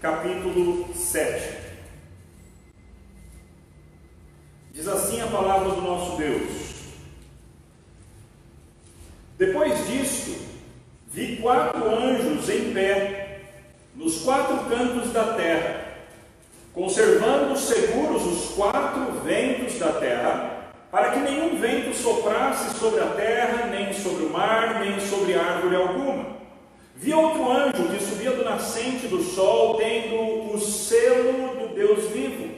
capítulo 7. Diz assim a palavra do nosso Deus. Depois disto, vi quatro anjos em pé, nos quatro cantos da terra, conservando seguros os quatro ventos da terra, para que nenhum vento soprasse sobre a terra, nem sobre o mar, nem sobre árvore alguma. Vi outro anjo que subia do nascente do sol, tendo o selo do Deus vivo,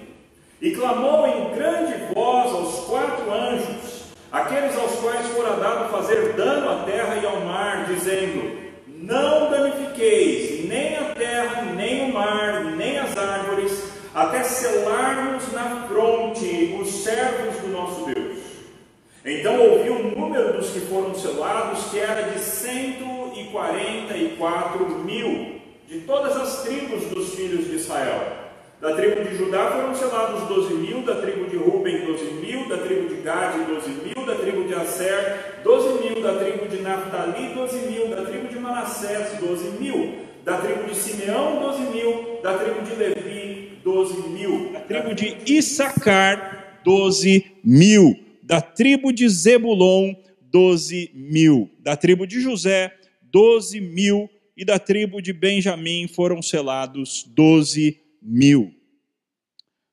e clamou em grande voz aos quatro anjos aqueles aos quais fora dado fazer dano à terra e ao mar, dizendo: Não danifiqueis nem a terra, nem o mar, nem as árvores, até selarmos na fronte os servos do nosso Deus. Então ouvi o número dos que era de 144 mil, de todas as tribos dos filhos de Israel. Da tribo de Judá foram selados 12 mil, da tribo de Ruben 12 mil, da tribo de Gade 12 mil, da tribo de Aser 12 mil, da tribo de Naphtali 12 mil, da tribo de Manassés 12 mil, da tribo de Simeão 12 mil, da tribo de Levi 12 mil, da tribo de Issacar 12 mil, da tribo de Zebulon 12 mil, da tribo de José 12 mil e da tribo de Benjamim foram selados 12 mil.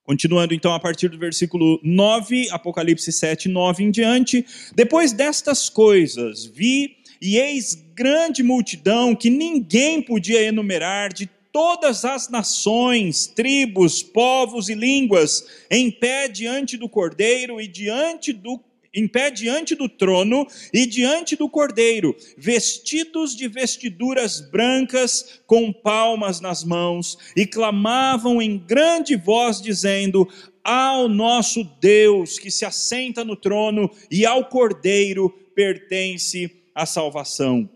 Continuando então a partir do versículo 9, Apocalipse 7, 9 em diante. Depois destas coisas, vi e eis grande multidão que ninguém podia enumerar de todas as nações, tribos, povos e línguas, em pé diante do Cordeiro e diante do em pé diante do trono e diante do cordeiro, vestidos de vestiduras brancas, com palmas nas mãos, e clamavam em grande voz, dizendo: Ao nosso Deus que se assenta no trono e ao cordeiro pertence a salvação.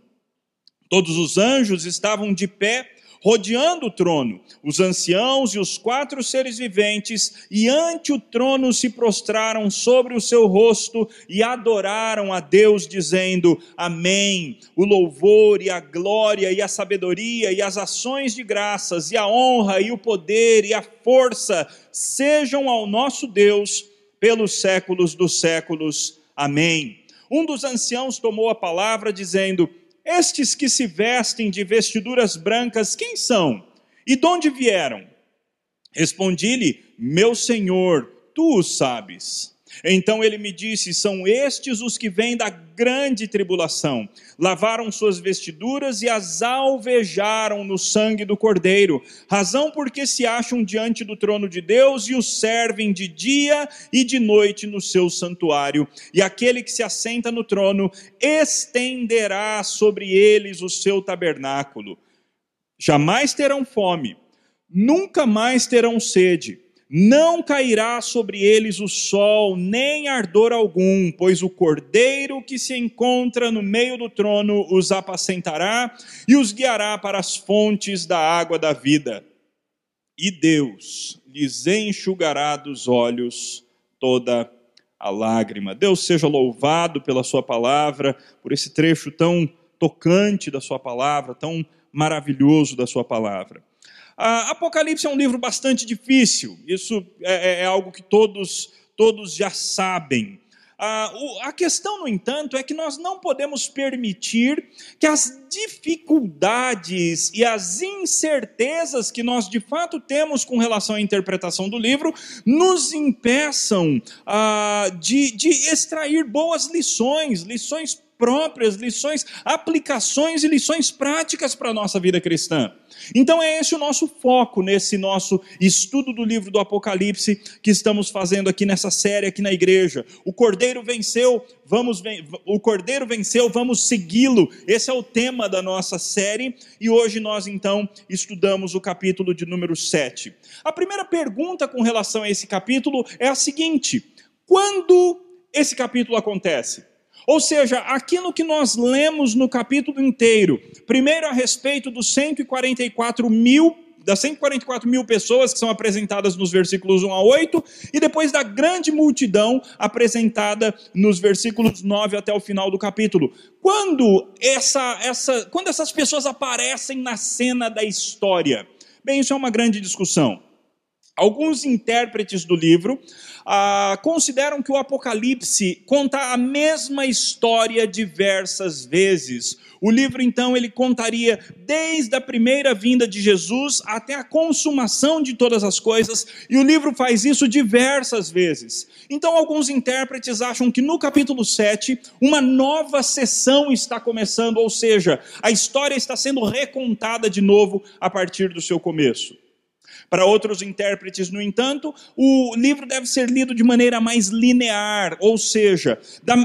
Todos os anjos estavam de pé rodeando o trono, os anciãos e os quatro seres viventes, e ante o trono se prostraram sobre o seu rosto e adoraram a Deus, dizendo: Amém. O louvor e a glória e a sabedoria e as ações de graças e a honra e o poder e a força sejam ao nosso Deus pelos séculos dos séculos. Amém. Um dos anciãos tomou a palavra, dizendo: estes que se vestem de vestiduras brancas, quem são? E de onde vieram? Respondi-lhe: Meu senhor, tu o sabes. Então ele me disse: São estes os que vêm da grande tribulação. Lavaram suas vestiduras e as alvejaram no sangue do Cordeiro, razão porque se acham diante do trono de Deus e o servem de dia e de noite no seu santuário. E aquele que se assenta no trono estenderá sobre eles o seu tabernáculo. Jamais terão fome, nunca mais terão sede não cairá sobre eles o sol, nem ardor algum, pois o cordeiro que se encontra no meio do trono os apacentará e os guiará para as fontes da água da vida. E Deus lhes enxugará dos olhos toda a lágrima. Deus seja louvado pela Sua palavra, por esse trecho tão tocante da Sua palavra, tão maravilhoso da Sua palavra. Ah, Apocalipse é um livro bastante difícil, isso é, é, é algo que todos, todos já sabem. Ah, o, a questão, no entanto, é que nós não podemos permitir que as dificuldades e as incertezas que nós de fato temos com relação à interpretação do livro nos impeçam ah, de, de extrair boas lições, lições próprias, lições, aplicações e lições práticas para a nossa vida cristã. Então é esse o nosso foco nesse nosso estudo do livro do Apocalipse que estamos fazendo aqui nessa série aqui na igreja. O Cordeiro venceu, vamos o Cordeiro venceu, vamos segui-lo. Esse é o tema da nossa série e hoje nós então estudamos o capítulo de número 7. A primeira pergunta com relação a esse capítulo é a seguinte: quando esse capítulo acontece? Ou seja, aquilo que nós lemos no capítulo inteiro, primeiro a respeito dos 144 mil, das 144 mil pessoas que são apresentadas nos versículos 1 a 8, e depois da grande multidão apresentada nos versículos 9 até o final do capítulo. Quando, essa, essa, quando essas pessoas aparecem na cena da história, Bem, isso é uma grande discussão. Alguns intérpretes do livro ah, consideram que o Apocalipse conta a mesma história diversas vezes. O livro, então, ele contaria desde a primeira vinda de Jesus até a consumação de todas as coisas, e o livro faz isso diversas vezes. Então, alguns intérpretes acham que no capítulo 7, uma nova sessão está começando, ou seja, a história está sendo recontada de novo a partir do seu começo. Para outros intérpretes, no entanto, o livro deve ser lido de maneira mais linear, ou seja,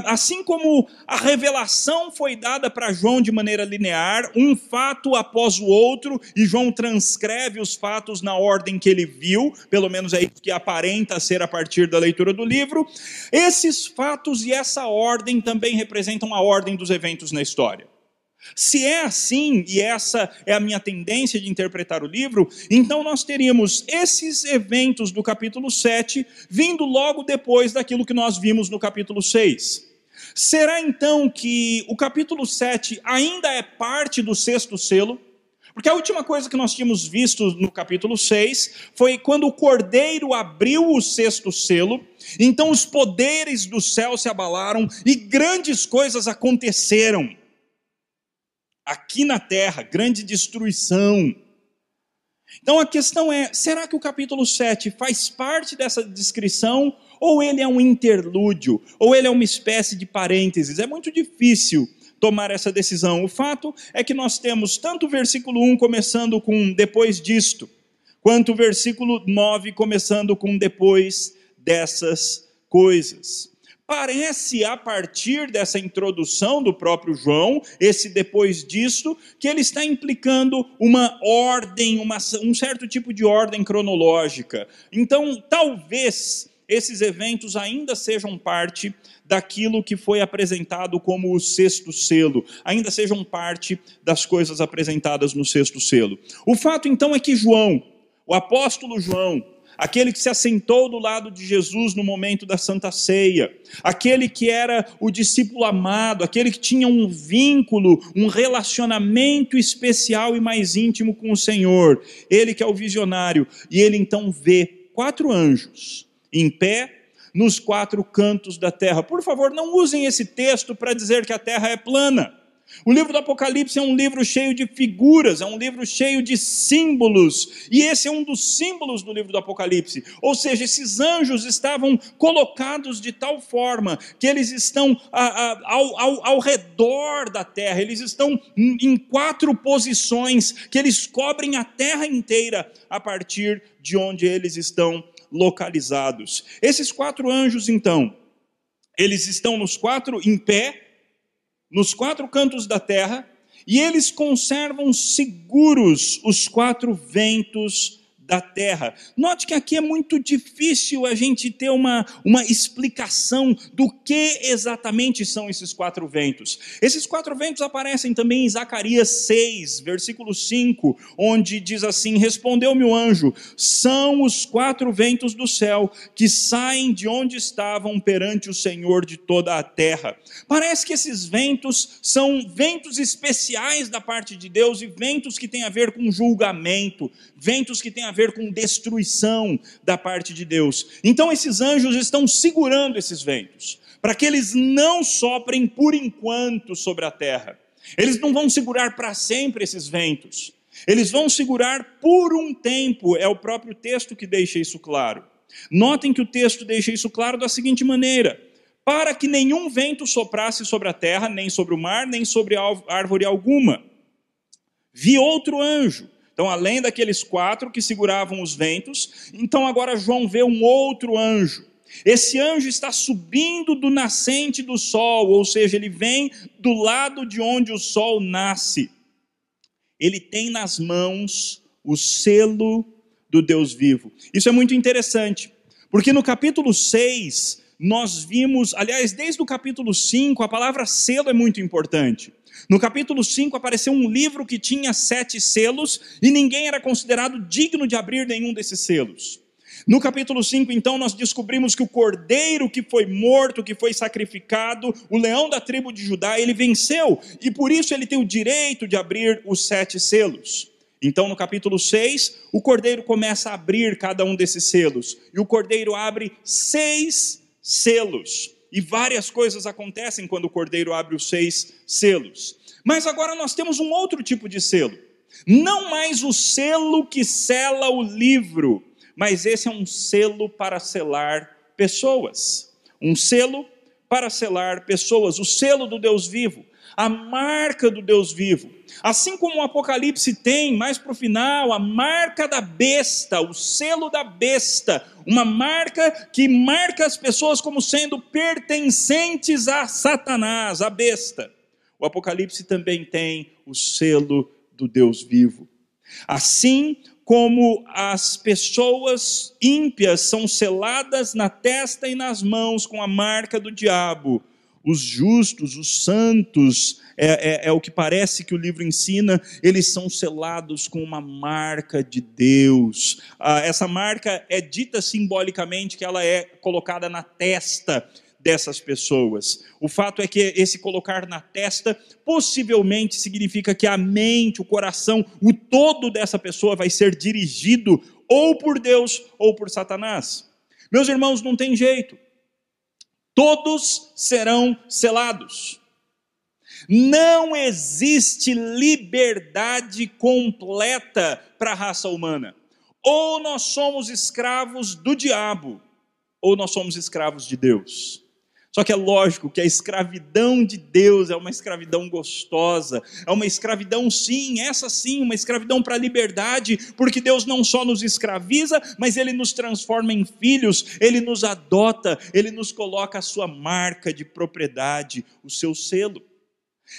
assim como a revelação foi dada para João de maneira linear, um fato após o outro, e João transcreve os fatos na ordem que ele viu, pelo menos é isso que aparenta ser a partir da leitura do livro. Esses fatos e essa ordem também representam a ordem dos eventos na história. Se é assim, e essa é a minha tendência de interpretar o livro, então nós teríamos esses eventos do capítulo 7 vindo logo depois daquilo que nós vimos no capítulo 6. Será então que o capítulo 7 ainda é parte do sexto selo? Porque a última coisa que nós tínhamos visto no capítulo 6 foi quando o cordeiro abriu o sexto selo, então os poderes do céu se abalaram e grandes coisas aconteceram aqui na terra, grande destruição. Então a questão é: será que o capítulo 7 faz parte dessa descrição? Ou ele é um interlúdio? Ou ele é uma espécie de parênteses? É muito difícil tomar essa decisão. O fato é que nós temos tanto o versículo 1 começando com depois disto, quanto o versículo 9 começando com depois dessas coisas. Parece, a partir dessa introdução do próprio João, esse depois disso, que ele está implicando uma ordem, uma, um certo tipo de ordem cronológica. Então, talvez esses eventos ainda sejam parte daquilo que foi apresentado como o sexto selo, ainda sejam parte das coisas apresentadas no sexto selo. O fato então é que João, o apóstolo João, aquele que se assentou do lado de Jesus no momento da Santa Ceia, aquele que era o discípulo amado, aquele que tinha um vínculo, um relacionamento especial e mais íntimo com o Senhor, ele que é o visionário, e ele então vê quatro anjos em pé nos quatro cantos da terra. Por favor, não usem esse texto para dizer que a terra é plana. O livro do Apocalipse é um livro cheio de figuras, é um livro cheio de símbolos, e esse é um dos símbolos do livro do Apocalipse. Ou seja, esses anjos estavam colocados de tal forma que eles estão a, a, ao, ao, ao redor da terra, eles estão em quatro posições, que eles cobrem a terra inteira a partir de onde eles estão localizados. Esses quatro anjos, então, eles estão nos quatro em pé nos quatro cantos da terra, e eles conservam seguros os quatro ventos da terra. Note que aqui é muito difícil a gente ter uma, uma explicação do que exatamente são esses quatro ventos. Esses quatro ventos aparecem também em Zacarias 6, versículo 5, onde diz assim: Respondeu-me o anjo, são os quatro ventos do céu que saem de onde estavam perante o Senhor de toda a terra. Parece que esses ventos são ventos especiais da parte de Deus e ventos que têm a ver com julgamento, ventos que têm a ver com destruição da parte de Deus. Então esses anjos estão segurando esses ventos, para que eles não soprem por enquanto sobre a terra. Eles não vão segurar para sempre esses ventos. Eles vão segurar por um tempo, é o próprio texto que deixa isso claro. Notem que o texto deixa isso claro da seguinte maneira: para que nenhum vento soprasse sobre a terra, nem sobre o mar, nem sobre árvore alguma. Vi outro anjo então, além daqueles quatro que seguravam os ventos, então agora João vê um outro anjo. Esse anjo está subindo do nascente do sol, ou seja, ele vem do lado de onde o sol nasce. Ele tem nas mãos o selo do Deus vivo. Isso é muito interessante, porque no capítulo 6, nós vimos, aliás, desde o capítulo 5, a palavra selo é muito importante. No capítulo 5 apareceu um livro que tinha sete selos e ninguém era considerado digno de abrir nenhum desses selos. No capítulo 5, então, nós descobrimos que o cordeiro que foi morto, que foi sacrificado, o leão da tribo de Judá, ele venceu e por isso ele tem o direito de abrir os sete selos. Então, no capítulo 6, o cordeiro começa a abrir cada um desses selos. E o cordeiro abre seis selos. E várias coisas acontecem quando o cordeiro abre os seis selos. Mas agora nós temos um outro tipo de selo. Não mais o selo que sela o livro, mas esse é um selo para selar pessoas. Um selo para selar pessoas, o selo do Deus vivo, a marca do Deus vivo. Assim como o Apocalipse tem, mais para o final, a marca da besta, o selo da besta, uma marca que marca as pessoas como sendo pertencentes a Satanás, a besta. O Apocalipse também tem o selo do Deus vivo. Assim como as pessoas ímpias são seladas na testa e nas mãos com a marca do diabo, os justos, os santos, é, é, é, o que parece que o livro ensina, eles são selados com uma marca de Deus. Ah, essa marca é dita simbolicamente que ela é colocada na testa dessas pessoas. O fato é que esse colocar na testa possivelmente significa que a mente, o coração, o todo dessa pessoa vai ser dirigido ou por Deus ou por Satanás. Meus irmãos, não tem jeito. Todos serão selados. Não existe liberdade completa para a raça humana. Ou nós somos escravos do diabo, ou nós somos escravos de Deus. Só que é lógico que a escravidão de Deus é uma escravidão gostosa, é uma escravidão, sim, essa sim, uma escravidão para a liberdade, porque Deus não só nos escraviza, mas Ele nos transforma em filhos, Ele nos adota, Ele nos coloca a sua marca de propriedade, o seu selo.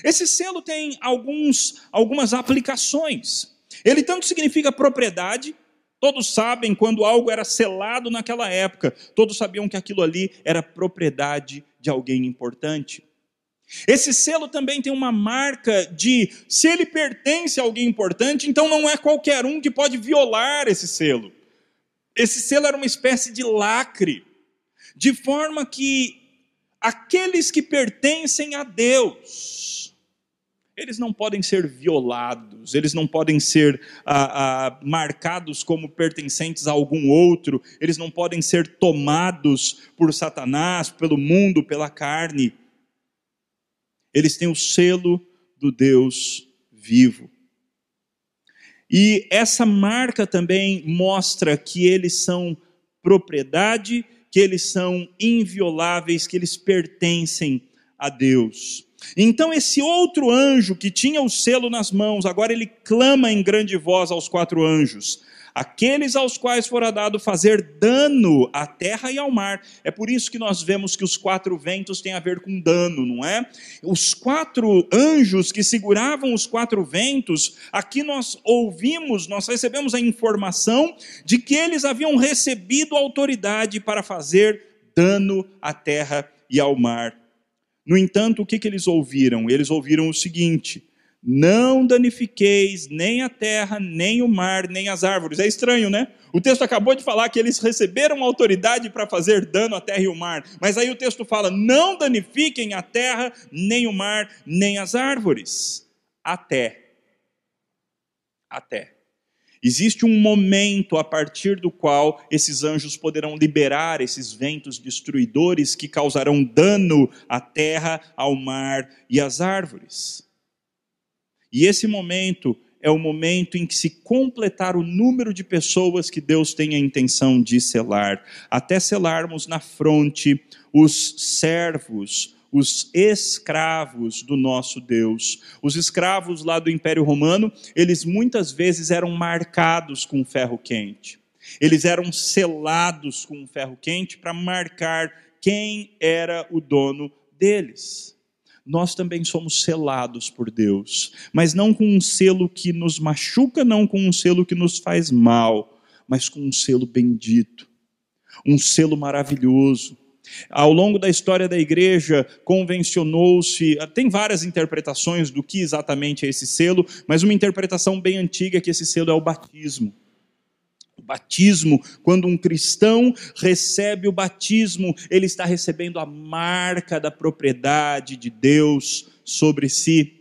Esse selo tem alguns, algumas aplicações. Ele tanto significa propriedade, Todos sabem quando algo era selado naquela época, todos sabiam que aquilo ali era propriedade de alguém importante. Esse selo também tem uma marca de se ele pertence a alguém importante, então não é qualquer um que pode violar esse selo. Esse selo era uma espécie de lacre, de forma que aqueles que pertencem a Deus, eles não podem ser violados, eles não podem ser ah, ah, marcados como pertencentes a algum outro, eles não podem ser tomados por Satanás, pelo mundo, pela carne. Eles têm o selo do Deus vivo. E essa marca também mostra que eles são propriedade, que eles são invioláveis, que eles pertencem a Deus. Então, esse outro anjo que tinha o selo nas mãos, agora ele clama em grande voz aos quatro anjos: aqueles aos quais fora dado fazer dano à terra e ao mar. É por isso que nós vemos que os quatro ventos têm a ver com dano, não é? Os quatro anjos que seguravam os quatro ventos, aqui nós ouvimos, nós recebemos a informação de que eles haviam recebido autoridade para fazer dano à terra e ao mar. No entanto, o que, que eles ouviram? Eles ouviram o seguinte: não danifiqueis nem a terra, nem o mar, nem as árvores. É estranho, né? O texto acabou de falar que eles receberam autoridade para fazer dano à terra e ao mar, mas aí o texto fala: não danifiquem a terra, nem o mar, nem as árvores. Até. Até. Existe um momento a partir do qual esses anjos poderão liberar esses ventos destruidores que causarão dano à terra, ao mar e às árvores. E esse momento é o momento em que se completar o número de pessoas que Deus tem a intenção de selar, até selarmos na fronte os servos, os escravos do nosso Deus. Os escravos lá do Império Romano, eles muitas vezes eram marcados com ferro quente. Eles eram selados com ferro quente para marcar quem era o dono deles. Nós também somos selados por Deus, mas não com um selo que nos machuca, não com um selo que nos faz mal, mas com um selo bendito, um selo maravilhoso, ao longo da história da igreja, convencionou-se, tem várias interpretações do que exatamente é esse selo, mas uma interpretação bem antiga é que esse selo é o batismo. O batismo, quando um cristão recebe o batismo, ele está recebendo a marca da propriedade de Deus sobre si.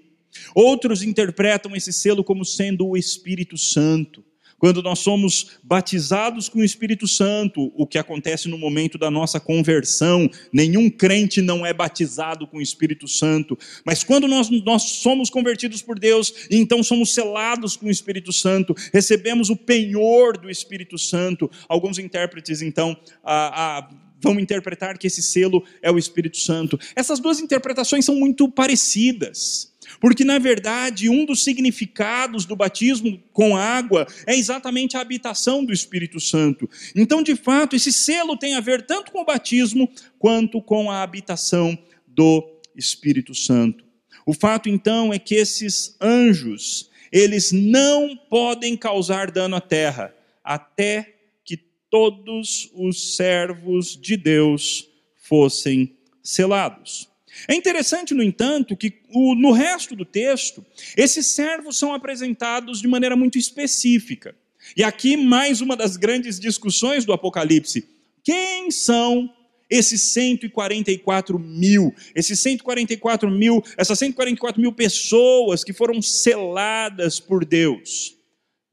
Outros interpretam esse selo como sendo o Espírito Santo. Quando nós somos batizados com o Espírito Santo, o que acontece no momento da nossa conversão, nenhum crente não é batizado com o Espírito Santo, mas quando nós, nós somos convertidos por Deus, então somos selados com o Espírito Santo, recebemos o penhor do Espírito Santo. Alguns intérpretes, então, a, a vão interpretar que esse selo é o Espírito Santo. Essas duas interpretações são muito parecidas. Porque, na verdade, um dos significados do batismo com água é exatamente a habitação do Espírito Santo. Então, de fato, esse selo tem a ver tanto com o batismo quanto com a habitação do Espírito Santo. O fato, então, é que esses anjos, eles não podem causar dano à terra até que todos os servos de Deus fossem selados. É interessante, no entanto, que no resto do texto, esses servos são apresentados de maneira muito específica. E aqui, mais uma das grandes discussões do Apocalipse: quem são esses 144 mil, esses 144 mil, essas 144 mil pessoas que foram seladas por Deus.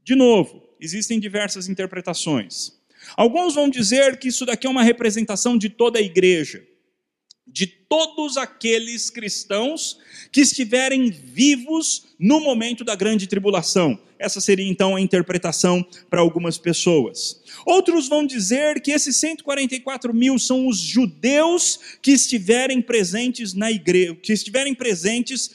De novo, existem diversas interpretações. Alguns vão dizer que isso daqui é uma representação de toda a igreja de todos aqueles cristãos que estiverem vivos no momento da grande tribulação. Essa seria então a interpretação para algumas pessoas. Outros vão dizer que esses 144 mil são os judeus que estiverem presentes na igreja, que estiverem presentes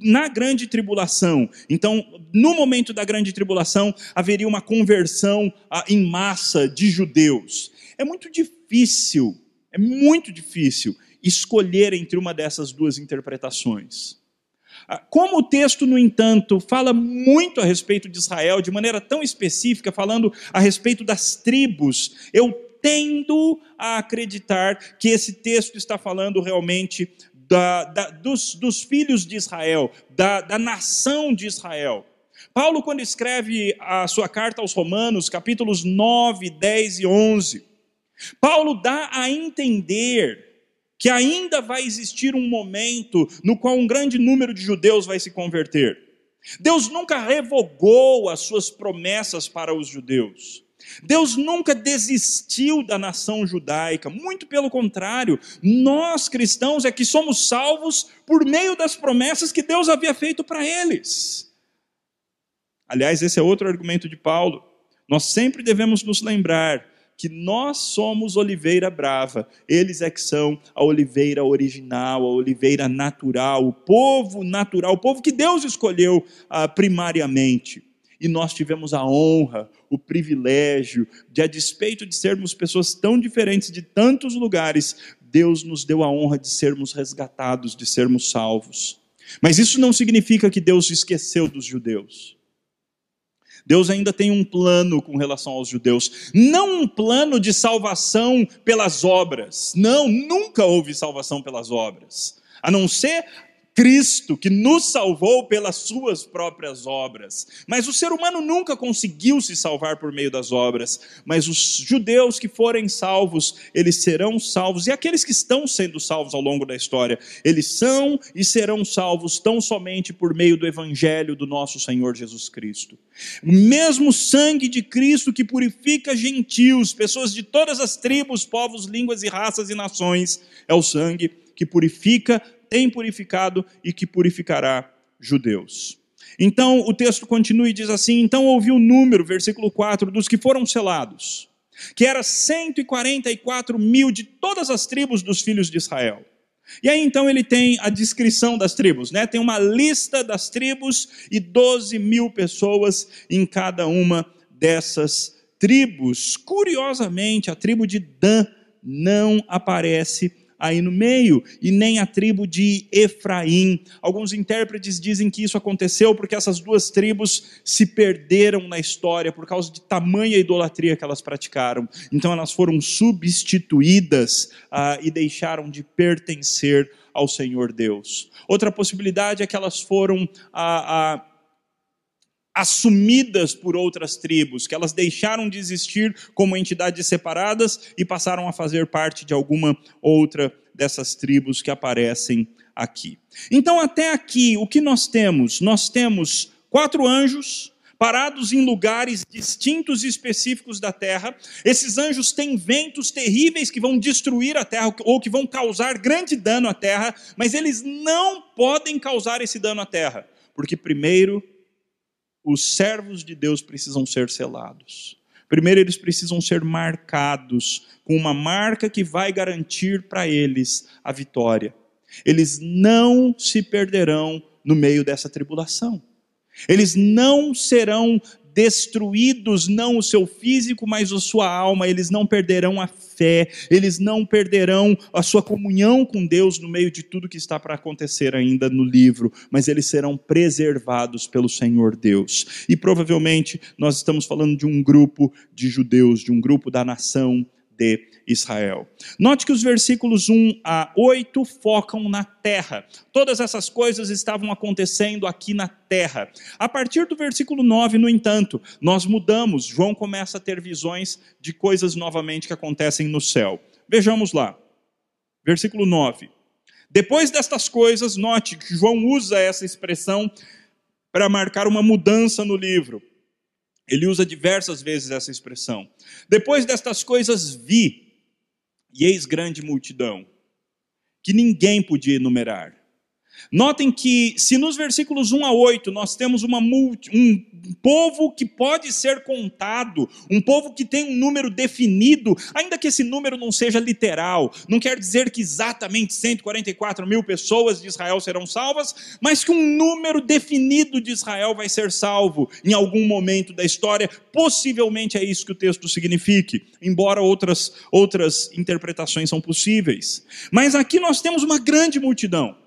na grande tribulação. Então, no momento da grande tribulação, haveria uma conversão ah, em massa de judeus. É muito difícil, é muito difícil escolher entre uma dessas duas interpretações. Ah, como o texto, no entanto, fala muito a respeito de Israel, de maneira tão específica, falando a respeito das tribos, eu tendo a acreditar que esse texto está falando realmente da, da, dos, dos, filhos de Israel, da, da nação de Israel. Paulo, quando escreve a sua carta aos Romanos, capítulos 9, 10 e 11, Paulo dá a entender que ainda vai existir um momento no qual um grande número de judeus vai se converter. Deus nunca revogou as suas promessas para os judeus. Deus nunca desistiu da nação judaica, muito pelo contrário, nós cristãos é que somos salvos por meio das promessas que Deus havia feito para eles. Aliás, esse é outro argumento de Paulo. Nós sempre devemos nos lembrar que nós somos oliveira brava, eles é que são a oliveira original, a oliveira natural, o povo natural, o povo que Deus escolheu ah, primariamente. E nós tivemos a honra, o privilégio de, a despeito de sermos pessoas tão diferentes de tantos lugares, Deus nos deu a honra de sermos resgatados, de sermos salvos. Mas isso não significa que Deus esqueceu dos judeus. Deus ainda tem um plano com relação aos judeus. Não um plano de salvação pelas obras. Não, nunca houve salvação pelas obras. A não ser Cristo que nos salvou pelas suas próprias obras. Mas o ser humano nunca conseguiu se salvar por meio das obras. Mas os judeus que forem salvos, eles serão salvos. E aqueles que estão sendo salvos ao longo da história, eles são e serão salvos tão somente por meio do evangelho do nosso Senhor Jesus Cristo. O mesmo sangue de Cristo que purifica gentios, pessoas de todas as tribos, povos, línguas e raças e nações, é o sangue que purifica tem purificado e que purificará judeus. Então o texto continua e diz assim: Então ouviu o número, versículo 4, dos que foram selados, que era 144 mil de todas as tribos dos filhos de Israel. E aí então ele tem a descrição das tribos, né? Tem uma lista das tribos e 12 mil pessoas em cada uma dessas tribos. Curiosamente, a tribo de Dan não aparece aí no meio, e nem a tribo de Efraim. Alguns intérpretes dizem que isso aconteceu porque essas duas tribos se perderam na história por causa de tamanha idolatria que elas praticaram. Então elas foram substituídas ah, e deixaram de pertencer ao Senhor Deus. Outra possibilidade é que elas foram ah, ah, assumidas por outras tribos, que elas deixaram de existir como entidades separadas e passaram a fazer parte de alguma outra dessas tribos que aparecem aqui. Então, até aqui, o que nós temos? Nós temos quatro anjos parados em lugares distintos e específicos da terra. Esses anjos têm ventos terríveis que vão destruir a terra ou que vão causar grande dano à terra, mas eles não podem causar esse dano à terra, porque primeiro os servos de Deus precisam ser selados. Primeiro, eles precisam ser marcados com uma marca que vai garantir para eles a vitória. Eles não se perderão no meio dessa tribulação. Eles não serão destruídos, não o seu físico, mas a sua alma, eles não perderão a fé, eles não perderão a sua comunhão com Deus no meio de tudo que está para acontecer ainda no livro, mas eles serão preservados pelo Senhor Deus. E provavelmente nós estamos falando de um grupo de judeus, de um grupo da nação de Israel. Note que os versículos 1 a 8 focam na terra. Todas essas coisas estavam acontecendo aqui na terra. A partir do versículo 9, no entanto, nós mudamos. João começa a ter visões de coisas novamente que acontecem no céu. Vejamos lá. Versículo 9. Depois destas coisas, note que João usa essa expressão para marcar uma mudança no livro. Ele usa diversas vezes essa expressão. Depois destas coisas vi, e eis grande multidão, que ninguém podia enumerar. Notem que, se nos versículos 1 a 8 nós temos uma multi, um povo que pode ser contado, um povo que tem um número definido, ainda que esse número não seja literal, não quer dizer que exatamente 144 mil pessoas de Israel serão salvas, mas que um número definido de Israel vai ser salvo em algum momento da história. Possivelmente é isso que o texto signifique, embora outras, outras interpretações são possíveis. Mas aqui nós temos uma grande multidão.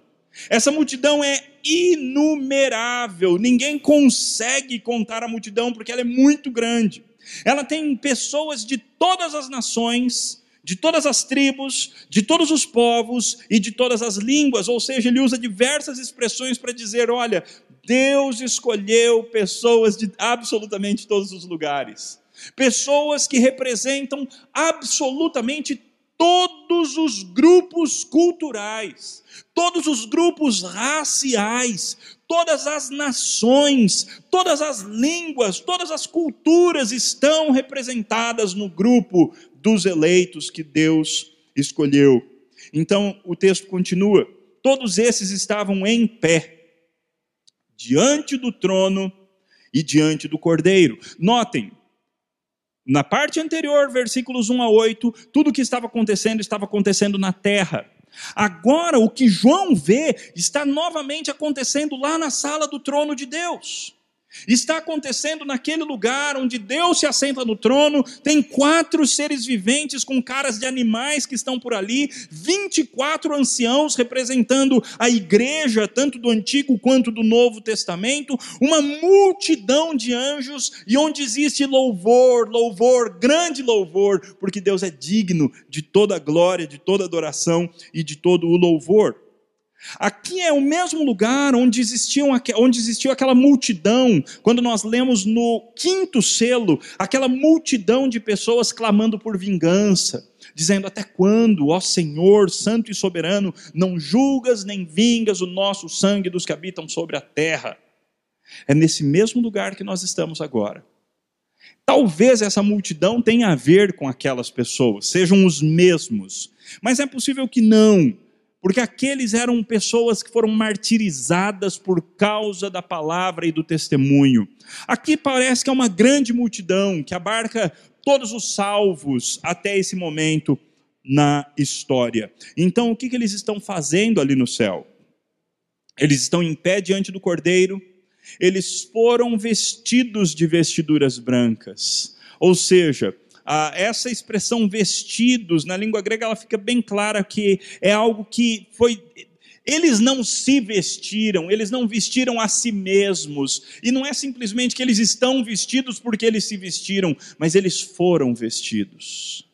Essa multidão é inumerável, ninguém consegue contar a multidão porque ela é muito grande. Ela tem pessoas de todas as nações, de todas as tribos, de todos os povos e de todas as línguas, ou seja, ele usa diversas expressões para dizer: olha, Deus escolheu pessoas de absolutamente todos os lugares, pessoas que representam absolutamente todos os grupos culturais todos os grupos raciais, todas as nações, todas as línguas, todas as culturas estão representadas no grupo dos eleitos que Deus escolheu. Então o texto continua: todos esses estavam em pé, diante do trono e diante do cordeiro. Notem, na parte anterior, versículos 1 a 8, tudo o que estava acontecendo estava acontecendo na terra. Agora, o que João vê está novamente acontecendo lá na sala do trono de Deus. Está acontecendo naquele lugar onde Deus se assenta no trono, tem quatro seres viventes com caras de animais que estão por ali, 24 anciãos representando a igreja, tanto do Antigo quanto do Novo Testamento, uma multidão de anjos e onde existe louvor, louvor, grande louvor, porque Deus é digno de toda a glória, de toda a adoração e de todo o louvor. Aqui é o mesmo lugar onde, existiam, onde existiu aquela multidão, quando nós lemos no quinto selo, aquela multidão de pessoas clamando por vingança, dizendo: Até quando, ó Senhor, Santo e Soberano, não julgas nem vingas o nosso sangue dos que habitam sobre a terra? É nesse mesmo lugar que nós estamos agora. Talvez essa multidão tenha a ver com aquelas pessoas, sejam os mesmos, mas é possível que não porque aqueles eram pessoas que foram martirizadas por causa da palavra e do testemunho. Aqui parece que é uma grande multidão que abarca todos os salvos até esse momento na história. Então, o que, que eles estão fazendo ali no céu? Eles estão em pé diante do cordeiro, eles foram vestidos de vestiduras brancas. Ou seja, ah, essa expressão vestidos, na língua grega, ela fica bem clara que é algo que foi. Eles não se vestiram, eles não vestiram a si mesmos, e não é simplesmente que eles estão vestidos porque eles se vestiram, mas eles foram vestidos.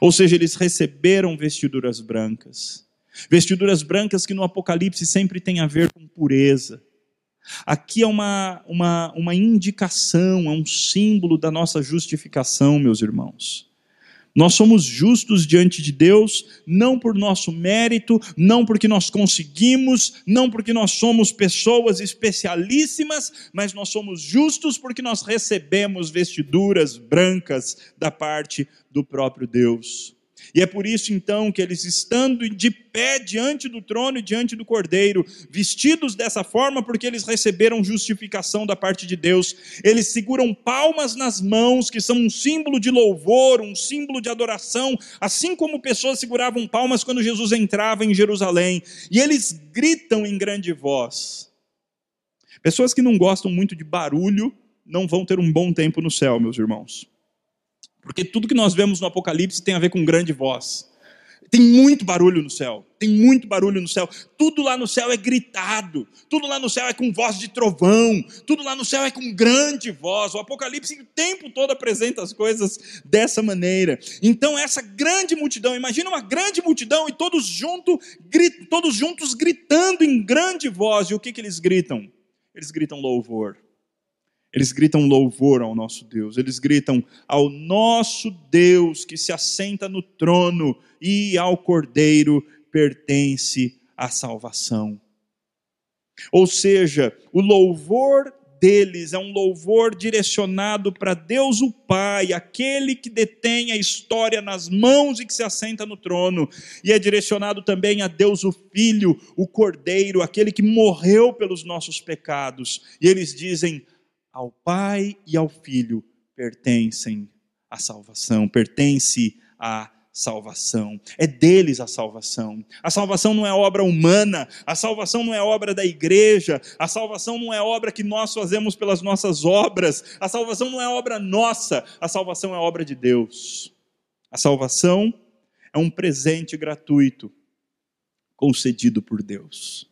Ou seja, eles receberam vestiduras brancas. Vestiduras brancas que no Apocalipse sempre tem a ver com pureza Aqui é uma, uma, uma indicação, é um símbolo da nossa justificação, meus irmãos. Nós somos justos diante de Deus, não por nosso mérito, não porque nós conseguimos, não porque nós somos pessoas especialíssimas, mas nós somos justos porque nós recebemos vestiduras brancas da parte do próprio Deus. E é por isso então que eles, estando de pé diante do trono e diante do cordeiro, vestidos dessa forma, porque eles receberam justificação da parte de Deus, eles seguram palmas nas mãos, que são um símbolo de louvor, um símbolo de adoração, assim como pessoas seguravam palmas quando Jesus entrava em Jerusalém, e eles gritam em grande voz. Pessoas que não gostam muito de barulho não vão ter um bom tempo no céu, meus irmãos. Porque tudo que nós vemos no Apocalipse tem a ver com grande voz. Tem muito barulho no céu, tem muito barulho no céu. Tudo lá no céu é gritado, tudo lá no céu é com voz de trovão, tudo lá no céu é com grande voz. O Apocalipse o tempo todo apresenta as coisas dessa maneira. Então, essa grande multidão, imagina uma grande multidão e todos, todos juntos gritando em grande voz. E o que, que eles gritam? Eles gritam louvor. Eles gritam louvor ao nosso Deus, eles gritam ao nosso Deus que se assenta no trono e ao Cordeiro pertence a salvação. Ou seja, o louvor deles é um louvor direcionado para Deus o Pai, aquele que detém a história nas mãos e que se assenta no trono, e é direcionado também a Deus o Filho, o Cordeiro, aquele que morreu pelos nossos pecados. E eles dizem: ao Pai e ao Filho pertencem a salvação, pertence a salvação. É deles a salvação. A salvação não é obra humana, a salvação não é obra da igreja, a salvação não é obra que nós fazemos pelas nossas obras, a salvação não é obra nossa, a salvação é obra de Deus. A salvação é um presente gratuito concedido por Deus.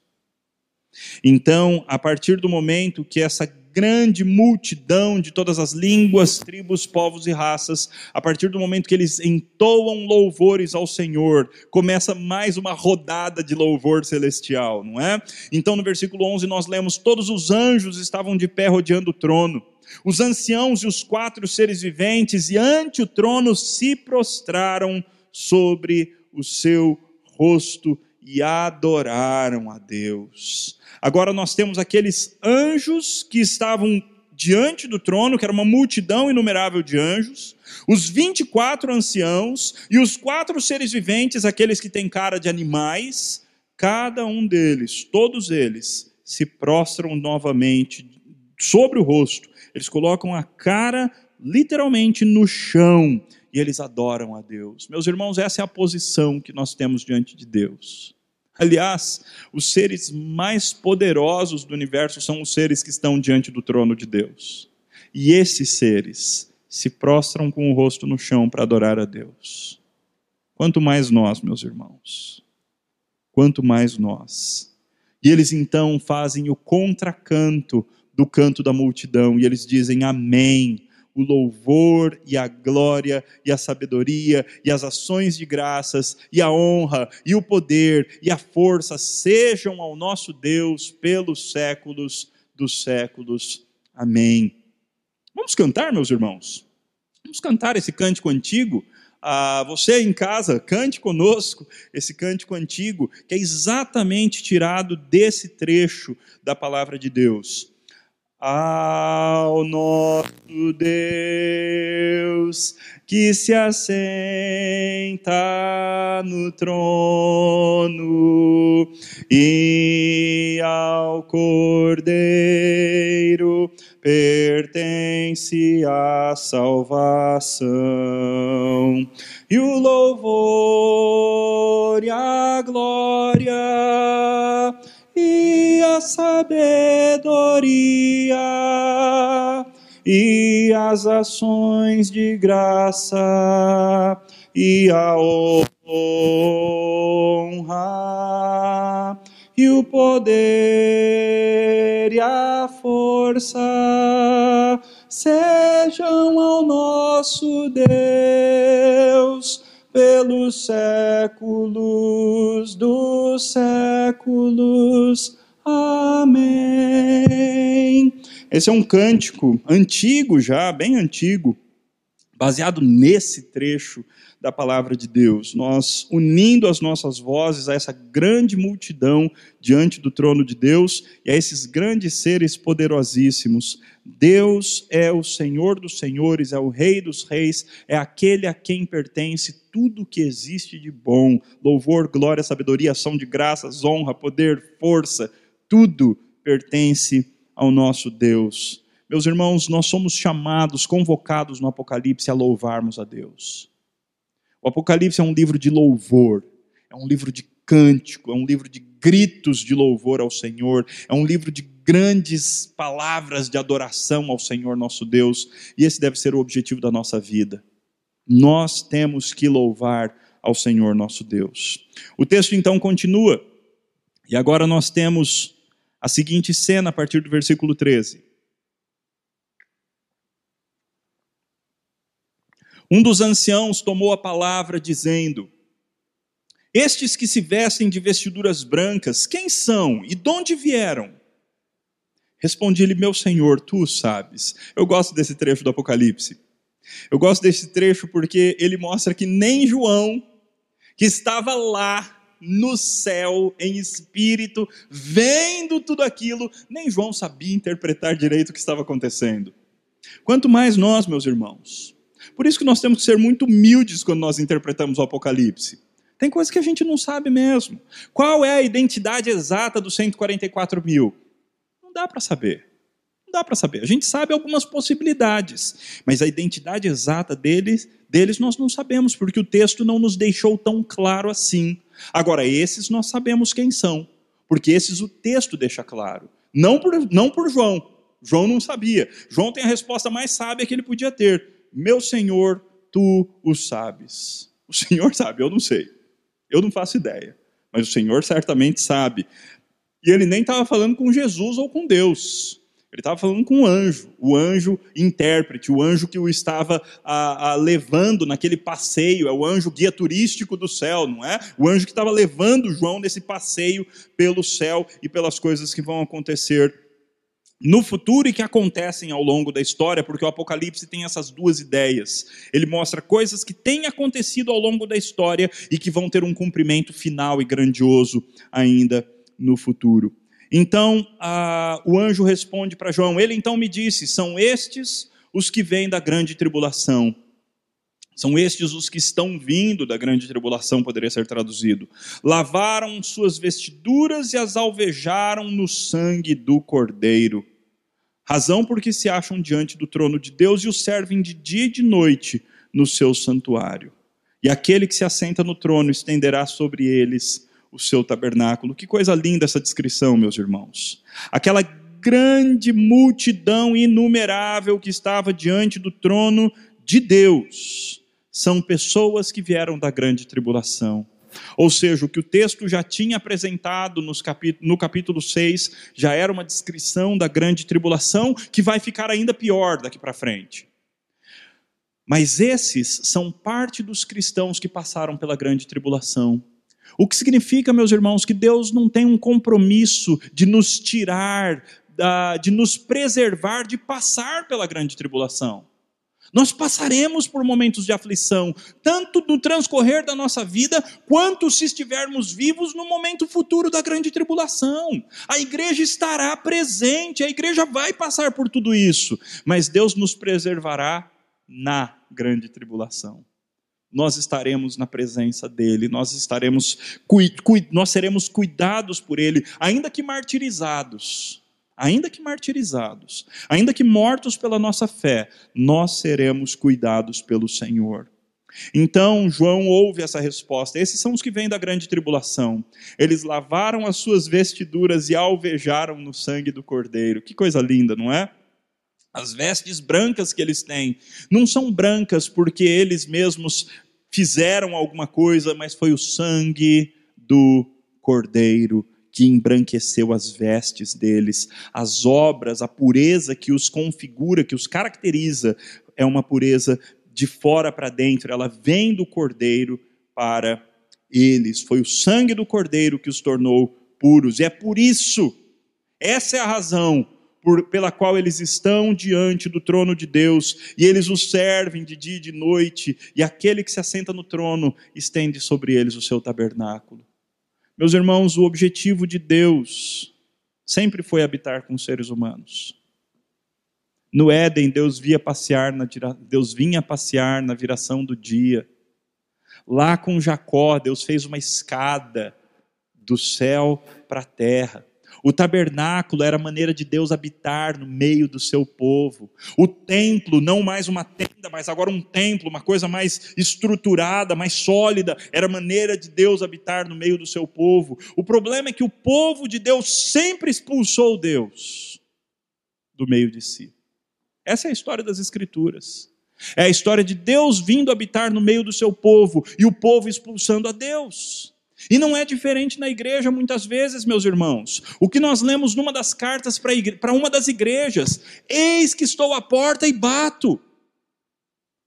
Então, a partir do momento que essa grande multidão de todas as línguas, tribos, povos e raças, a partir do momento que eles entoam louvores ao Senhor, começa mais uma rodada de louvor celestial, não é? Então no versículo 11 nós lemos: Todos os anjos estavam de pé rodeando o trono. Os anciãos e os quatro seres viventes, e ante o trono se prostraram sobre o seu rosto e adoraram a Deus. Agora nós temos aqueles anjos que estavam diante do trono, que era uma multidão inumerável de anjos, os 24 anciãos e os quatro seres viventes, aqueles que têm cara de animais, cada um deles, todos eles, se prostram novamente sobre o rosto. Eles colocam a cara literalmente no chão e eles adoram a Deus. Meus irmãos, essa é a posição que nós temos diante de Deus. Aliás, os seres mais poderosos do universo são os seres que estão diante do trono de Deus. E esses seres se prostram com o rosto no chão para adorar a Deus. Quanto mais nós, meus irmãos. Quanto mais nós. E eles então fazem o contracanto do canto da multidão, e eles dizem amém o louvor e a glória e a sabedoria e as ações de graças e a honra e o poder e a força sejam ao nosso Deus pelos séculos dos séculos. Amém. Vamos cantar, meus irmãos? Vamos cantar esse cântico antigo? Ah, você em casa, cante conosco esse cântico antigo, que é exatamente tirado desse trecho da palavra de Deus ao nosso Deus que se assenta no trono e ao Cordeiro pertence a salvação. E o louvor e a glória sabedoria e as ações de graça e a honra e o poder e a força sejam ao nosso Deus pelos séculos dos séculos. Amém. Esse é um cântico antigo já, bem antigo, baseado nesse trecho da palavra de Deus, nós unindo as nossas vozes a essa grande multidão diante do trono de Deus e a esses grandes seres poderosíssimos. Deus é o Senhor dos senhores, é o Rei dos reis, é aquele a quem pertence tudo que existe de bom. Louvor, glória, sabedoria, ação de graças, honra, poder, força, tudo pertence ao nosso Deus. Meus irmãos, nós somos chamados, convocados no Apocalipse a louvarmos a Deus. O Apocalipse é um livro de louvor, é um livro de cântico, é um livro de gritos de louvor ao Senhor, é um livro de grandes palavras de adoração ao Senhor nosso Deus, e esse deve ser o objetivo da nossa vida. Nós temos que louvar ao Senhor nosso Deus. O texto então continua, e agora nós temos a seguinte cena a partir do versículo 13. Um dos anciãos tomou a palavra, dizendo: Estes que se vestem de vestiduras brancas, quem são e de onde vieram? Respondi-lhe, meu senhor, tu sabes. Eu gosto desse trecho do Apocalipse. Eu gosto desse trecho porque ele mostra que nem João, que estava lá no céu, em espírito, vendo tudo aquilo, nem João sabia interpretar direito o que estava acontecendo. Quanto mais nós, meus irmãos. Por isso que nós temos que ser muito humildes quando nós interpretamos o Apocalipse. Tem coisas que a gente não sabe mesmo. Qual é a identidade exata dos 144 mil? Não dá para saber. Não dá para saber. A gente sabe algumas possibilidades, mas a identidade exata deles, deles nós não sabemos, porque o texto não nos deixou tão claro assim. Agora, esses nós sabemos quem são, porque esses o texto deixa claro. Não por, não por João. João não sabia. João tem a resposta mais sábia que ele podia ter. Meu Senhor, tu o sabes. O Senhor sabe, eu não sei. Eu não faço ideia. Mas o Senhor certamente sabe. E ele nem estava falando com Jesus ou com Deus. Ele estava falando com o anjo, o anjo intérprete, o anjo que o estava a, a, levando naquele passeio, é o anjo guia turístico do céu, não é? O anjo que estava levando João nesse passeio pelo céu e pelas coisas que vão acontecer no futuro e que acontecem ao longo da história, porque o Apocalipse tem essas duas ideias. Ele mostra coisas que têm acontecido ao longo da história e que vão ter um cumprimento final e grandioso ainda no futuro. Então, a, o anjo responde para João: Ele então me disse: São estes os que vêm da grande tribulação são estes os que estão vindo da grande tribulação, poderia ser traduzido. Lavaram suas vestiduras e as alvejaram no sangue do Cordeiro. Razão porque se acham diante do trono de Deus e o servem de dia e de noite no seu santuário. E aquele que se assenta no trono estenderá sobre eles o seu tabernáculo. Que coisa linda essa descrição, meus irmãos. Aquela grande multidão inumerável que estava diante do trono de Deus são pessoas que vieram da grande tribulação. Ou seja, o que o texto já tinha apresentado no capítulo 6 já era uma descrição da grande tribulação que vai ficar ainda pior daqui para frente. Mas esses são parte dos cristãos que passaram pela grande tribulação. O que significa, meus irmãos, que Deus não tem um compromisso de nos tirar, de nos preservar de passar pela grande tribulação. Nós passaremos por momentos de aflição, tanto no transcorrer da nossa vida, quanto se estivermos vivos no momento futuro da grande tribulação. A igreja estará presente, a igreja vai passar por tudo isso, mas Deus nos preservará na grande tribulação. Nós estaremos na presença dele, nós estaremos, nós seremos cuidados por ele, ainda que martirizados ainda que martirizados, ainda que mortos pela nossa fé, nós seremos cuidados pelo Senhor. Então João ouve essa resposta. Esses são os que vêm da grande tribulação. Eles lavaram as suas vestiduras e alvejaram no sangue do cordeiro. Que coisa linda, não é? As vestes brancas que eles têm não são brancas porque eles mesmos fizeram alguma coisa, mas foi o sangue do cordeiro que embranqueceu as vestes deles. As obras, a pureza que os configura, que os caracteriza, é uma pureza de fora para dentro, ela vem do cordeiro para eles. Foi o sangue do cordeiro que os tornou puros. E é por isso, essa é a razão por, pela qual eles estão diante do trono de Deus, e eles o servem de dia e de noite, e aquele que se assenta no trono estende sobre eles o seu tabernáculo. Meus irmãos, o objetivo de Deus sempre foi habitar com seres humanos. No Éden, Deus via passear na, Deus vinha passear na viração do dia. Lá com Jacó, Deus fez uma escada do céu para a terra. O tabernáculo era a maneira de Deus habitar no meio do seu povo. O templo, não mais uma tenda, mas agora um templo, uma coisa mais estruturada, mais sólida, era a maneira de Deus habitar no meio do seu povo. O problema é que o povo de Deus sempre expulsou Deus do meio de si. Essa é a história das Escrituras. É a história de Deus vindo habitar no meio do seu povo e o povo expulsando a Deus. E não é diferente na igreja muitas vezes, meus irmãos. O que nós lemos numa das cartas para uma das igrejas: Eis que estou à porta e bato.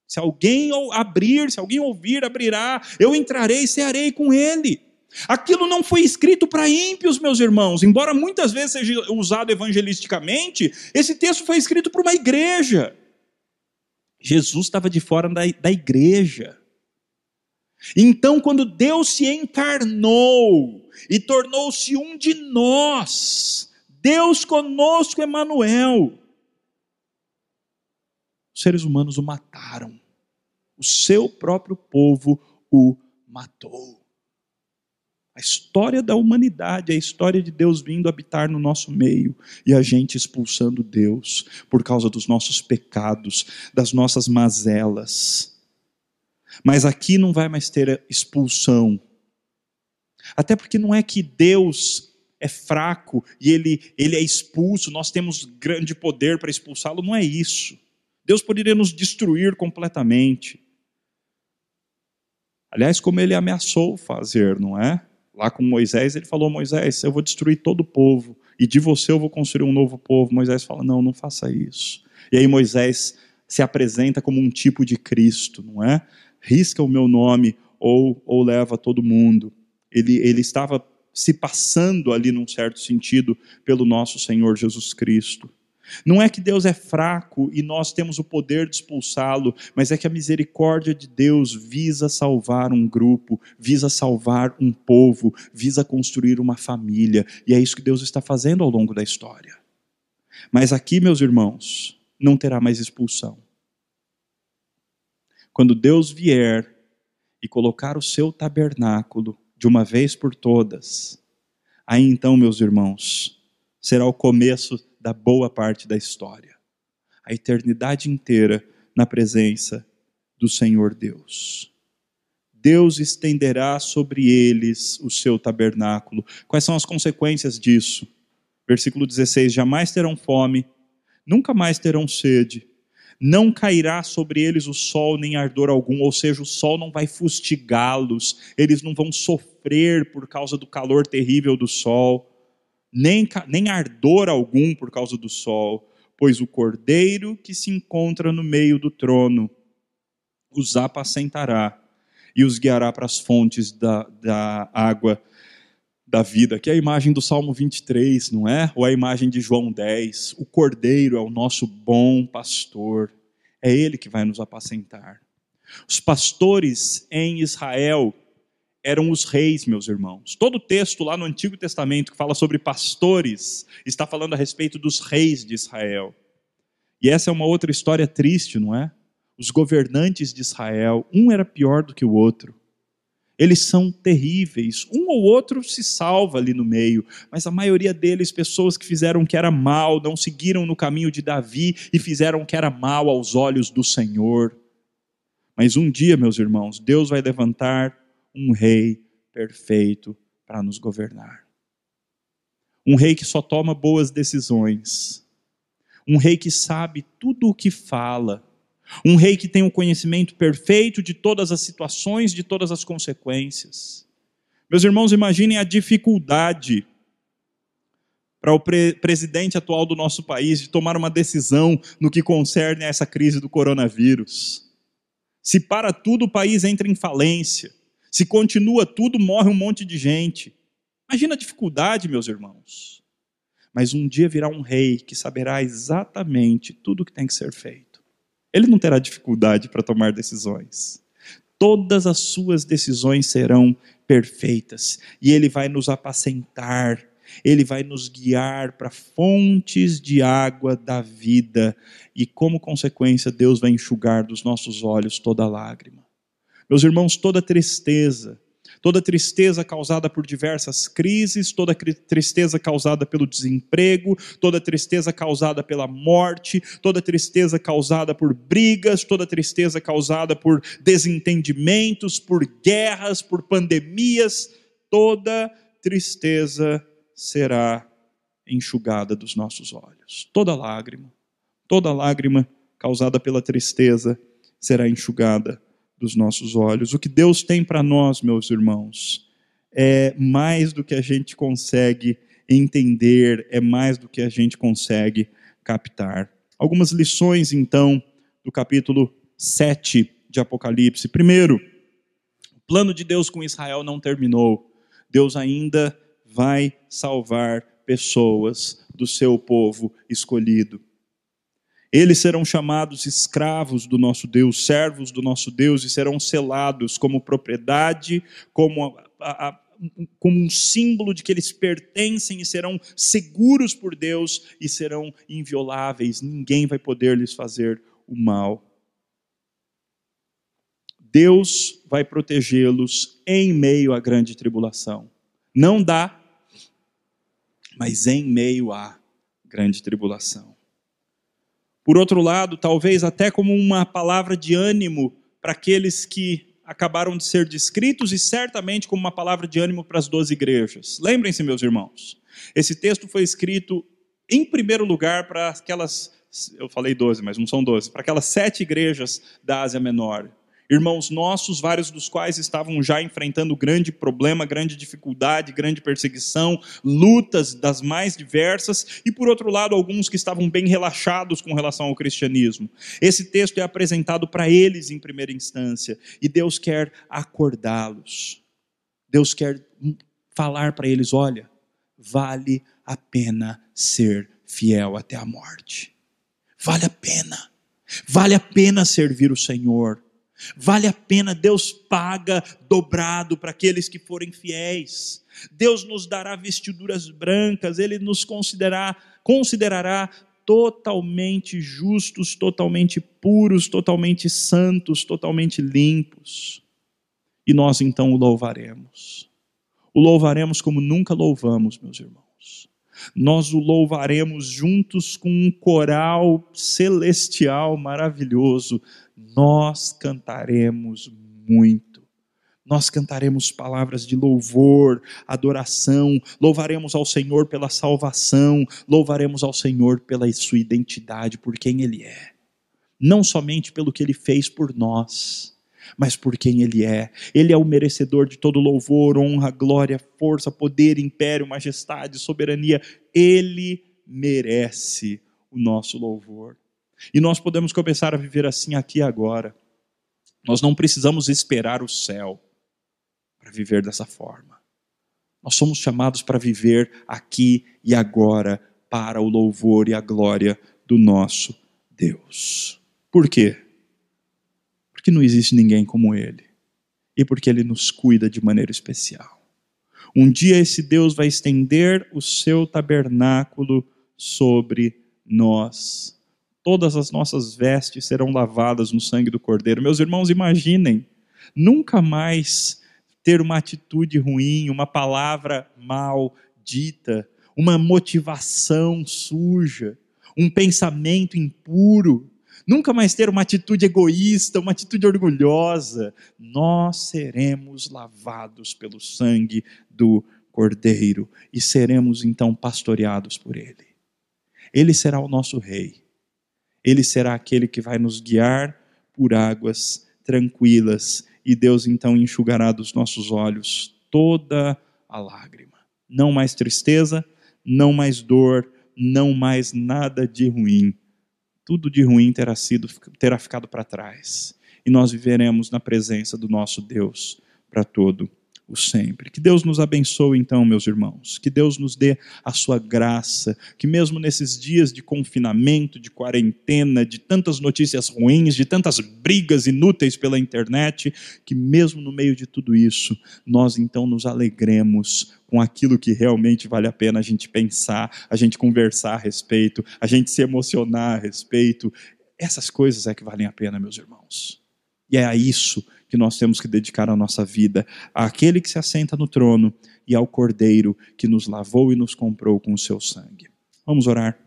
Se alguém abrir, se alguém ouvir, abrirá, eu entrarei e cearei com ele. Aquilo não foi escrito para ímpios, meus irmãos, embora muitas vezes seja usado evangelisticamente, esse texto foi escrito para uma igreja. Jesus estava de fora da, da igreja. Então, quando Deus se encarnou e tornou-se um de nós, Deus conosco, Emanuel, os seres humanos o mataram. O seu próprio povo o matou. A história da humanidade, a história de Deus vindo habitar no nosso meio e a gente expulsando Deus por causa dos nossos pecados, das nossas mazelas. Mas aqui não vai mais ter expulsão. Até porque não é que Deus é fraco e ele, ele é expulso, nós temos grande poder para expulsá-lo, não é isso. Deus poderia nos destruir completamente. Aliás, como ele ameaçou fazer, não é? Lá com Moisés, ele falou: Moisés, eu vou destruir todo o povo, e de você eu vou construir um novo povo. Moisés fala: Não, não faça isso. E aí Moisés se apresenta como um tipo de Cristo, não é? Risca o meu nome ou, ou leva todo mundo. Ele, ele estava se passando ali, num certo sentido, pelo nosso Senhor Jesus Cristo. Não é que Deus é fraco e nós temos o poder de expulsá-lo, mas é que a misericórdia de Deus visa salvar um grupo, visa salvar um povo, visa construir uma família, e é isso que Deus está fazendo ao longo da história. Mas aqui, meus irmãos, não terá mais expulsão. Quando Deus vier e colocar o seu tabernáculo de uma vez por todas, aí então, meus irmãos, será o começo da boa parte da história. A eternidade inteira na presença do Senhor Deus. Deus estenderá sobre eles o seu tabernáculo. Quais são as consequências disso? Versículo 16: Jamais terão fome, nunca mais terão sede, não cairá sobre eles o sol nem ardor algum, ou seja, o sol não vai fustigá-los, eles não vão sofrer por causa do calor terrível do sol nem, nem ardor algum por causa do sol, pois o cordeiro que se encontra no meio do trono os apacentará e os guiará para as fontes da, da água da vida, que é a imagem do Salmo 23, não é? Ou a imagem de João 10. O cordeiro é o nosso bom pastor, é ele que vai nos apacentar. Os pastores em Israel eram os reis, meus irmãos. Todo o texto lá no Antigo Testamento que fala sobre pastores está falando a respeito dos reis de Israel. E essa é uma outra história triste, não é? Os governantes de Israel, um era pior do que o outro. Eles são terríveis. Um ou outro se salva ali no meio, mas a maioria deles, pessoas que fizeram o que era mal, não seguiram no caminho de Davi e fizeram o que era mal aos olhos do Senhor. Mas um dia, meus irmãos, Deus vai levantar um rei perfeito para nos governar. Um rei que só toma boas decisões. Um rei que sabe tudo o que fala. Um rei que tem o um conhecimento perfeito de todas as situações, de todas as consequências. Meus irmãos, imaginem a dificuldade para o pre presidente atual do nosso país de tomar uma decisão no que concerne a essa crise do coronavírus. Se para tudo o país entra em falência, se continua tudo, morre um monte de gente. Imagina a dificuldade, meus irmãos. Mas um dia virá um rei que saberá exatamente tudo o que tem que ser feito. Ele não terá dificuldade para tomar decisões. Todas as suas decisões serão perfeitas e ele vai nos apacentar, ele vai nos guiar para fontes de água da vida e, como consequência, Deus vai enxugar dos nossos olhos toda lágrima. Meus irmãos, toda tristeza, toda tristeza causada por diversas crises, toda tristeza causada pelo desemprego, toda tristeza causada pela morte, toda tristeza causada por brigas, toda tristeza causada por desentendimentos, por guerras, por pandemias, toda tristeza será enxugada dos nossos olhos. Toda lágrima, toda lágrima causada pela tristeza será enxugada dos nossos olhos. O que Deus tem para nós, meus irmãos, é mais do que a gente consegue entender, é mais do que a gente consegue captar. Algumas lições, então, do capítulo 7 de Apocalipse. Primeiro, o plano de Deus com Israel não terminou. Deus ainda vai salvar pessoas do seu povo escolhido. Eles serão chamados escravos do nosso Deus, servos do nosso Deus, e serão selados como propriedade, como, a, a, como um símbolo de que eles pertencem e serão seguros por Deus e serão invioláveis. Ninguém vai poder lhes fazer o mal. Deus vai protegê-los em meio à grande tribulação. Não dá, mas em meio à grande tribulação. Por outro lado, talvez até como uma palavra de ânimo para aqueles que acabaram de ser descritos e certamente como uma palavra de ânimo para as duas igrejas. Lembrem-se, meus irmãos, esse texto foi escrito em primeiro lugar para aquelas, eu falei 12, mas não são 12, para aquelas sete igrejas da Ásia Menor irmãos nossos, vários dos quais estavam já enfrentando grande problema, grande dificuldade, grande perseguição, lutas das mais diversas, e por outro lado, alguns que estavam bem relaxados com relação ao cristianismo. Esse texto é apresentado para eles em primeira instância, e Deus quer acordá-los. Deus quer falar para eles: olha, vale a pena ser fiel até a morte. Vale a pena. Vale a pena servir o Senhor. Vale a pena, Deus paga dobrado para aqueles que forem fiéis. Deus nos dará vestiduras brancas, Ele nos considerará, considerará totalmente justos, totalmente puros, totalmente santos, totalmente limpos. E nós então o louvaremos. O louvaremos como nunca louvamos, meus irmãos. Nós o louvaremos juntos com um coral celestial maravilhoso, nós cantaremos muito. Nós cantaremos palavras de louvor, adoração, louvaremos ao Senhor pela salvação, louvaremos ao Senhor pela sua identidade, por quem Ele é. Não somente pelo que Ele fez por nós, mas por quem Ele é. Ele é o merecedor de todo louvor, honra, glória, força, poder, império, majestade, soberania. Ele merece o nosso louvor. E nós podemos começar a viver assim aqui agora. Nós não precisamos esperar o céu para viver dessa forma. Nós somos chamados para viver aqui e agora para o louvor e a glória do nosso Deus. Por quê? Porque não existe ninguém como Ele e porque Ele nos cuida de maneira especial. Um dia esse Deus vai estender o seu tabernáculo sobre nós todas as nossas vestes serão lavadas no sangue do Cordeiro. Meus irmãos, imaginem, nunca mais ter uma atitude ruim, uma palavra mal dita, uma motivação suja, um pensamento impuro, nunca mais ter uma atitude egoísta, uma atitude orgulhosa. Nós seremos lavados pelo sangue do Cordeiro e seremos então pastoreados por Ele. Ele será o nosso Rei ele será aquele que vai nos guiar por águas tranquilas, e Deus então enxugará dos nossos olhos toda a lágrima. Não mais tristeza, não mais dor, não mais nada de ruim. Tudo de ruim terá sido terá ficado para trás, e nós viveremos na presença do nosso Deus para todo o sempre. Que Deus nos abençoe, então, meus irmãos. Que Deus nos dê a sua graça. Que mesmo nesses dias de confinamento, de quarentena, de tantas notícias ruins, de tantas brigas inúteis pela internet, que mesmo no meio de tudo isso, nós então nos alegremos com aquilo que realmente vale a pena a gente pensar, a gente conversar a respeito, a gente se emocionar a respeito. Essas coisas é que valem a pena, meus irmãos. E é a isso que nós temos que dedicar a nossa vida, àquele que se assenta no trono e ao Cordeiro que nos lavou e nos comprou com o seu sangue. Vamos orar.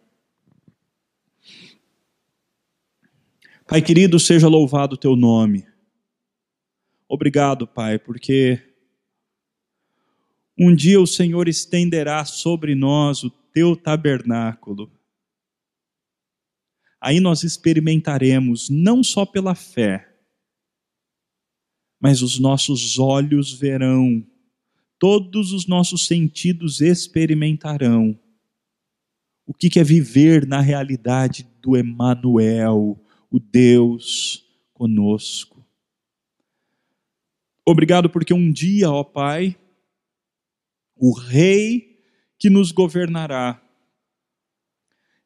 Pai querido, seja louvado o teu nome. Obrigado, Pai, porque um dia o Senhor estenderá sobre nós o teu tabernáculo. Aí nós experimentaremos, não só pela fé, mas os nossos olhos verão, todos os nossos sentidos experimentarão o que é viver na realidade do Emanuel, o Deus conosco. Obrigado porque um dia, ó Pai, o rei que nos governará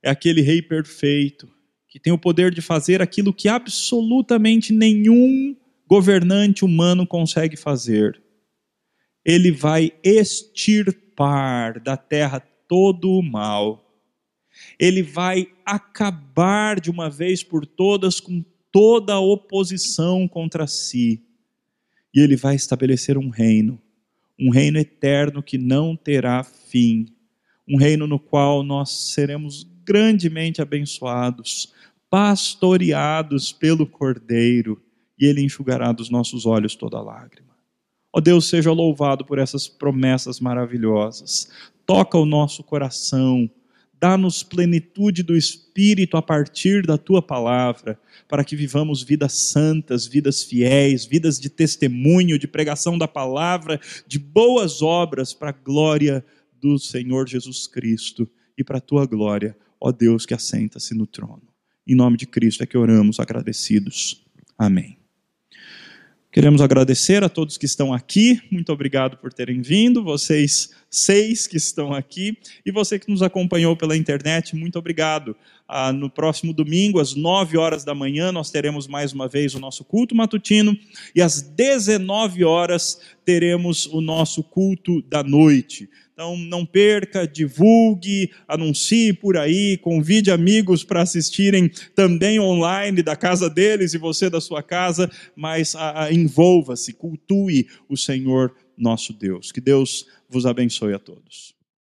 é aquele rei perfeito, que tem o poder de fazer aquilo que absolutamente nenhum governante humano consegue fazer. Ele vai extirpar da terra todo o mal. Ele vai acabar de uma vez por todas com toda a oposição contra si. E ele vai estabelecer um reino, um reino eterno que não terá fim, um reino no qual nós seremos grandemente abençoados, pastoreados pelo Cordeiro e Ele enxugará dos nossos olhos toda lágrima. Ó Deus, seja louvado por essas promessas maravilhosas. Toca o nosso coração, dá-nos plenitude do Espírito a partir da tua palavra, para que vivamos vidas santas, vidas fiéis, vidas de testemunho, de pregação da palavra, de boas obras para a glória do Senhor Jesus Cristo e para a tua glória, ó Deus que assenta-se no trono. Em nome de Cristo é que oramos agradecidos. Amém. Queremos agradecer a todos que estão aqui, muito obrigado por terem vindo, vocês seis que estão aqui, e você que nos acompanhou pela internet, muito obrigado. Ah, no próximo domingo, às nove horas da manhã, nós teremos mais uma vez o nosso culto matutino, e às dezenove horas teremos o nosso culto da noite. Então não perca, divulgue, anuncie por aí, convide amigos para assistirem também online da casa deles e você da sua casa, mas envolva-se, cultue o Senhor nosso Deus. Que Deus vos abençoe a todos.